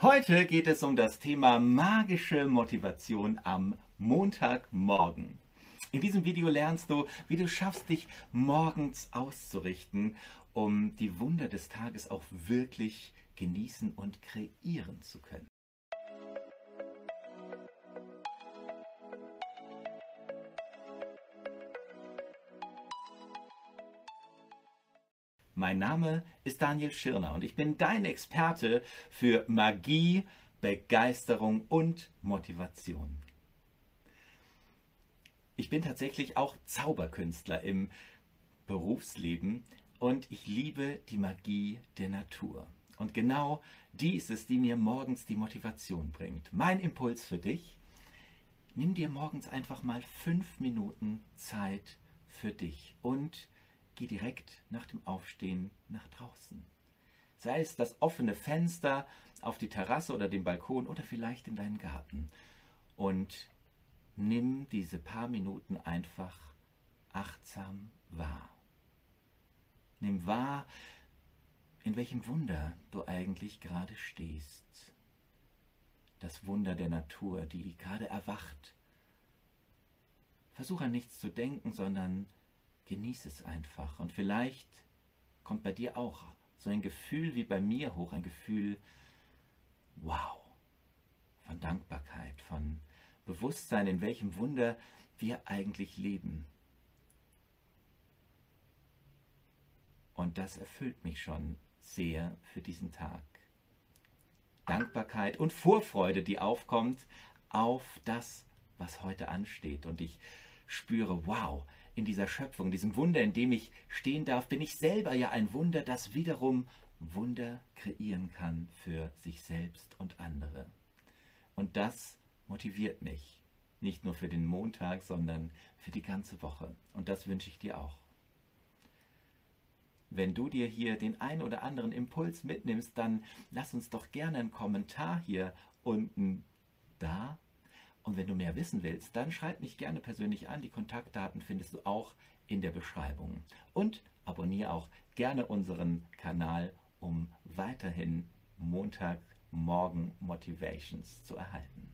Heute geht es um das Thema magische Motivation am Montagmorgen. In diesem Video lernst du, wie du schaffst, dich morgens auszurichten, um die Wunder des Tages auch wirklich genießen und kreieren zu können. Mein Name ist Daniel Schirner und ich bin dein Experte für Magie, Begeisterung und Motivation. Ich bin tatsächlich auch Zauberkünstler im Berufsleben und ich liebe die Magie der Natur. Und genau die ist es, die mir morgens die Motivation bringt. Mein Impuls für dich, nimm dir morgens einfach mal fünf Minuten Zeit für dich und geh direkt nach dem Aufstehen nach draußen. Sei es das offene Fenster auf die Terrasse oder den Balkon oder vielleicht in deinen Garten. Und nimm diese paar Minuten einfach achtsam wahr. Nimm wahr, in welchem Wunder du eigentlich gerade stehst. Das Wunder der Natur, die gerade erwacht. Versuch an nichts zu denken, sondern Genieß es einfach. Und vielleicht kommt bei dir auch so ein Gefühl wie bei mir hoch, ein Gefühl, wow, von Dankbarkeit, von Bewusstsein, in welchem Wunder wir eigentlich leben. Und das erfüllt mich schon sehr für diesen Tag. Dankbarkeit und Vorfreude, die aufkommt auf das, was heute ansteht. Und ich spüre, wow, in dieser Schöpfung, diesem Wunder, in dem ich stehen darf, bin ich selber ja ein Wunder, das wiederum Wunder kreieren kann für sich selbst und andere. Und das motiviert mich, nicht nur für den Montag, sondern für die ganze Woche. Und das wünsche ich dir auch. Wenn du dir hier den ein oder anderen Impuls mitnimmst, dann lass uns doch gerne einen Kommentar hier unten und wenn du mehr wissen willst, dann schreib mich gerne persönlich an. Die Kontaktdaten findest du auch in der Beschreibung. Und abonniere auch gerne unseren Kanal, um weiterhin Montagmorgen Motivations zu erhalten.